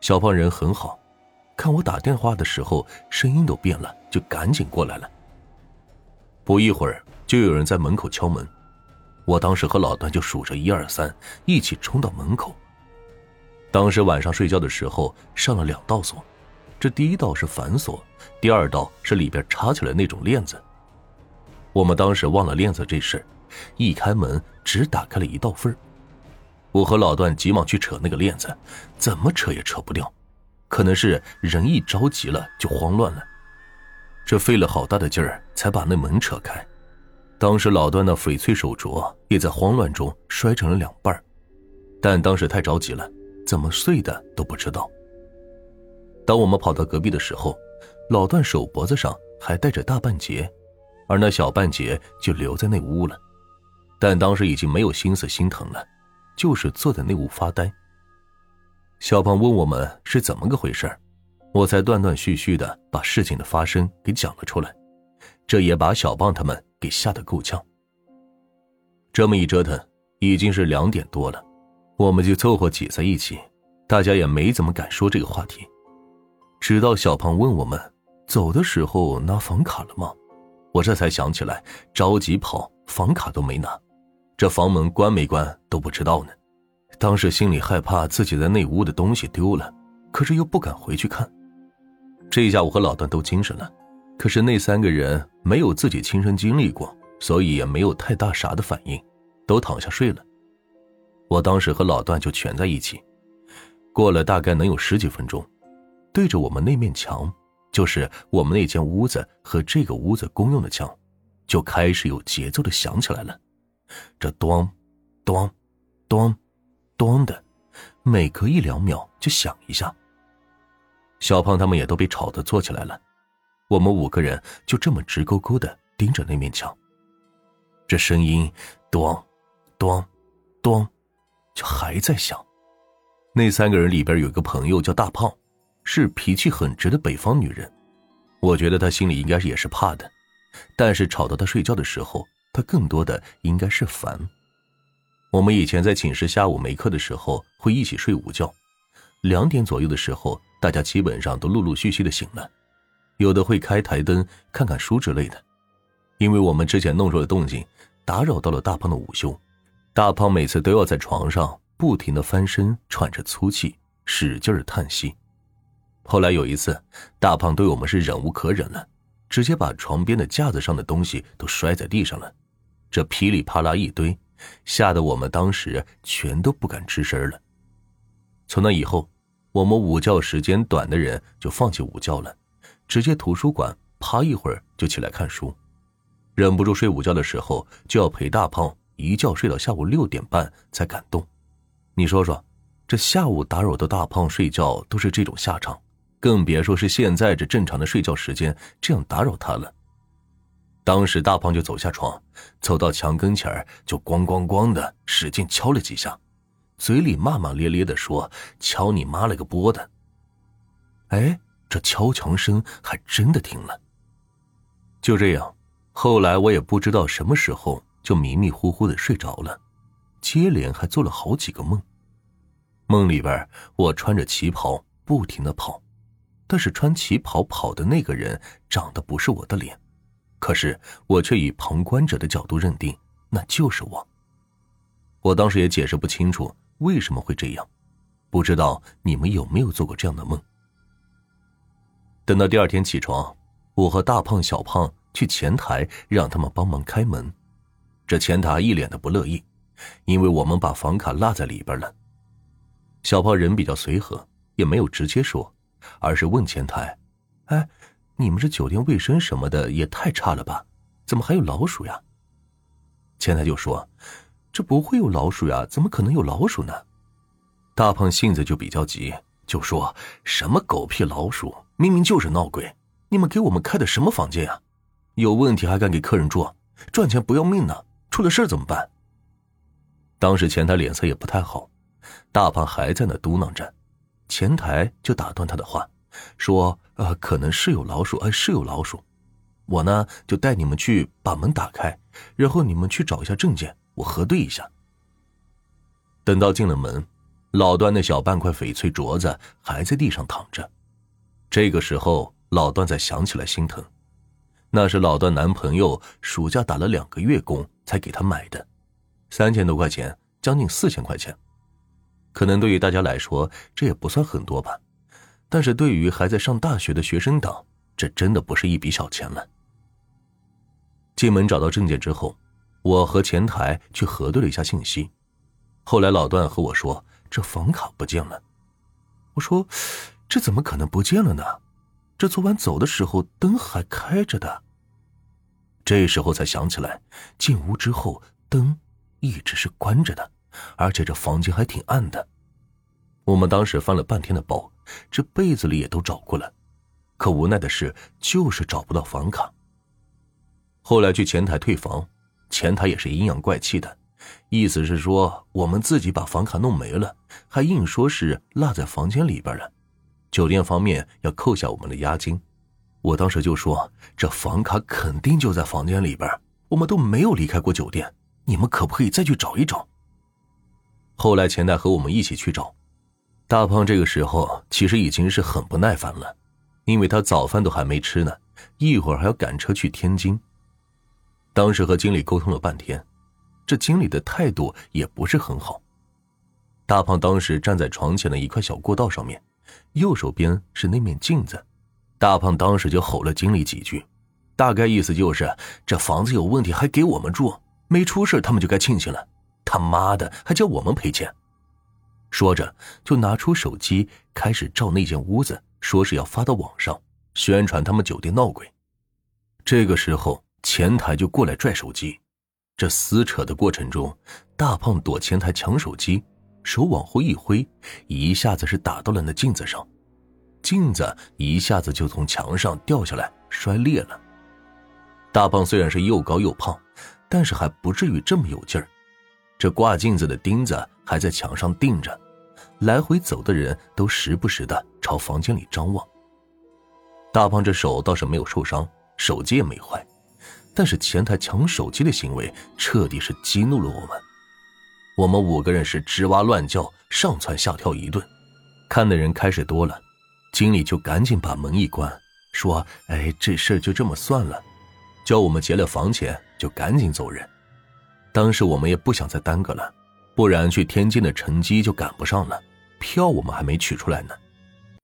小胖人很好，看我打电话的时候声音都变了，就赶紧过来了。不一会儿，就有人在门口敲门。我当时和老段就数着一二三，一起冲到门口。当时晚上睡觉的时候上了两道锁，这第一道是反锁，第二道是里边插起来那种链子。我们当时忘了链子这事一开门只打开了一道缝儿我和老段急忙去扯那个链子，怎么扯也扯不掉，可能是人一着急了就慌乱了，这费了好大的劲儿才把那门扯开。当时老段那翡翠手镯也在慌乱中摔成了两半但当时太着急了，怎么碎的都不知道。当我们跑到隔壁的时候，老段手脖子上还带着大半截，而那小半截就留在那屋了。但当时已经没有心思心疼了，就是坐在那屋发呆。小胖问我们是怎么个回事我才断断续续的把事情的发生给讲了出来，这也把小胖他们。给吓得够呛。这么一折腾，已经是两点多了，我们就凑合挤在一起，大家也没怎么敢说这个话题。直到小胖问我们走的时候拿房卡了吗？我这才想起来，着急跑，房卡都没拿，这房门关没关都不知道呢。当时心里害怕自己在那屋的东西丢了，可是又不敢回去看。这一下我和老段都精神了。可是那三个人没有自己亲身经历过，所以也没有太大啥的反应，都躺下睡了。我当时和老段就蜷在一起，过了大概能有十几分钟，对着我们那面墙，就是我们那间屋子和这个屋子公用的墙，就开始有节奏的响起来了，这咚，咚，咚，咚的，每隔一两秒就响一下。小胖他们也都被吵得坐起来了。我们五个人就这么直勾勾的盯着那面墙，这声音，咚，咚，咚，就还在响。那三个人里边有个朋友叫大胖，是脾气很直的北方女人。我觉得她心里应该也是怕的，但是吵到她睡觉的时候，他更多的应该是烦。我们以前在寝室下午没课的时候会一起睡午觉，两点左右的时候，大家基本上都陆陆续续的醒了。有的会开台灯看看书之类的，因为我们之前弄出的动静打扰到了大胖的午休，大胖每次都要在床上不停的翻身，喘着粗气，使劲叹息。后来有一次，大胖对我们是忍无可忍了，直接把床边的架子上的东西都摔在地上了，这噼里啪啦一堆，吓得我们当时全都不敢吱声了。从那以后，我们午觉时间短的人就放弃午觉了。直接图书馆趴一会儿就起来看书，忍不住睡午觉的时候就要陪大胖一觉睡到下午六点半才敢动。你说说，这下午打扰到大胖睡觉都是这种下场，更别说是现在这正常的睡觉时间这样打扰他了。当时大胖就走下床，走到墙跟前就咣咣咣的使劲敲了几下，嘴里骂骂咧咧的说：“敲你妈了个波的！”哎。这敲墙声还真的停了。就这样，后来我也不知道什么时候就迷迷糊糊的睡着了，接连还做了好几个梦。梦里边我穿着旗袍不停的跑，但是穿旗袍跑的那个人长得不是我的脸，可是我却以旁观者的角度认定那就是我。我当时也解释不清楚为什么会这样，不知道你们有没有做过这样的梦。等到第二天起床，我和大胖、小胖去前台让他们帮忙开门。这前台一脸的不乐意，因为我们把房卡落在里边了。小胖人比较随和，也没有直接说，而是问前台：“哎，你们这酒店卫生什么的也太差了吧？怎么还有老鼠呀？”前台就说：“这不会有老鼠呀，怎么可能有老鼠呢？”大胖性子就比较急，就说什么狗屁老鼠。明明就是闹鬼！你们给我们开的什么房间呀？有问题还敢给客人住？赚钱不要命呢？出了事怎么办？当时前台脸色也不太好，大胖还在那嘟囔着，前台就打断他的话，说：“呃，可能是有老鼠，呃，是有老鼠。我呢就带你们去把门打开，然后你们去找一下证件，我核对一下。”等到进了门，老段那小半块翡翠镯子还在地上躺着。这个时候，老段才想起来心疼，那是老段男朋友暑假打了两个月工才给她买的，三千多块钱，将近四千块钱。可能对于大家来说，这也不算很多吧，但是对于还在上大学的学生党，这真的不是一笔小钱了。进门找到证件之后，我和前台去核对了一下信息，后来老段和我说。这房卡不见了，我说：“这怎么可能不见了呢？这昨晚走的时候灯还开着的。”这时候才想起来，进屋之后灯一直是关着的，而且这房间还挺暗的。我们当时翻了半天的包，这被子里也都找过了，可无奈的是就是找不到房卡。后来去前台退房，前台也是阴阳怪气的。意思是说，我们自己把房卡弄没了，还硬说是落在房间里边了，酒店方面要扣下我们的押金。我当时就说，这房卡肯定就在房间里边，我们都没有离开过酒店，你们可不可以再去找一找？后来前台和我们一起去找，大胖这个时候其实已经是很不耐烦了，因为他早饭都还没吃呢，一会儿还要赶车去天津。当时和经理沟通了半天。这经理的态度也不是很好。大胖当时站在床前的一块小过道上面，右手边是那面镜子。大胖当时就吼了经理几句，大概意思就是这房子有问题还给我们住，没出事他们就该庆幸了。他妈的，还叫我们赔钱！说着就拿出手机开始照那间屋子，说是要发到网上宣传他们酒店闹鬼。这个时候前台就过来拽手机。这撕扯的过程中，大胖躲前台抢手机，手往后一挥，一下子是打到了那镜子上，镜子一下子就从墙上掉下来，摔裂了。大胖虽然是又高又胖，但是还不至于这么有劲儿。这挂镜子的钉子还在墙上钉着，来回走的人都时不时的朝房间里张望。大胖这手倒是没有受伤，手机也没坏。但是前台抢手机的行为彻底是激怒了我们，我们五个人是吱哇乱叫，上蹿下跳一顿，看的人开始多了，经理就赶紧把门一关，说：“哎，这事就这么算了，叫我们结了房钱就赶紧走人。”当时我们也不想再耽搁了，不然去天津的乘机就赶不上了，票我们还没取出来呢。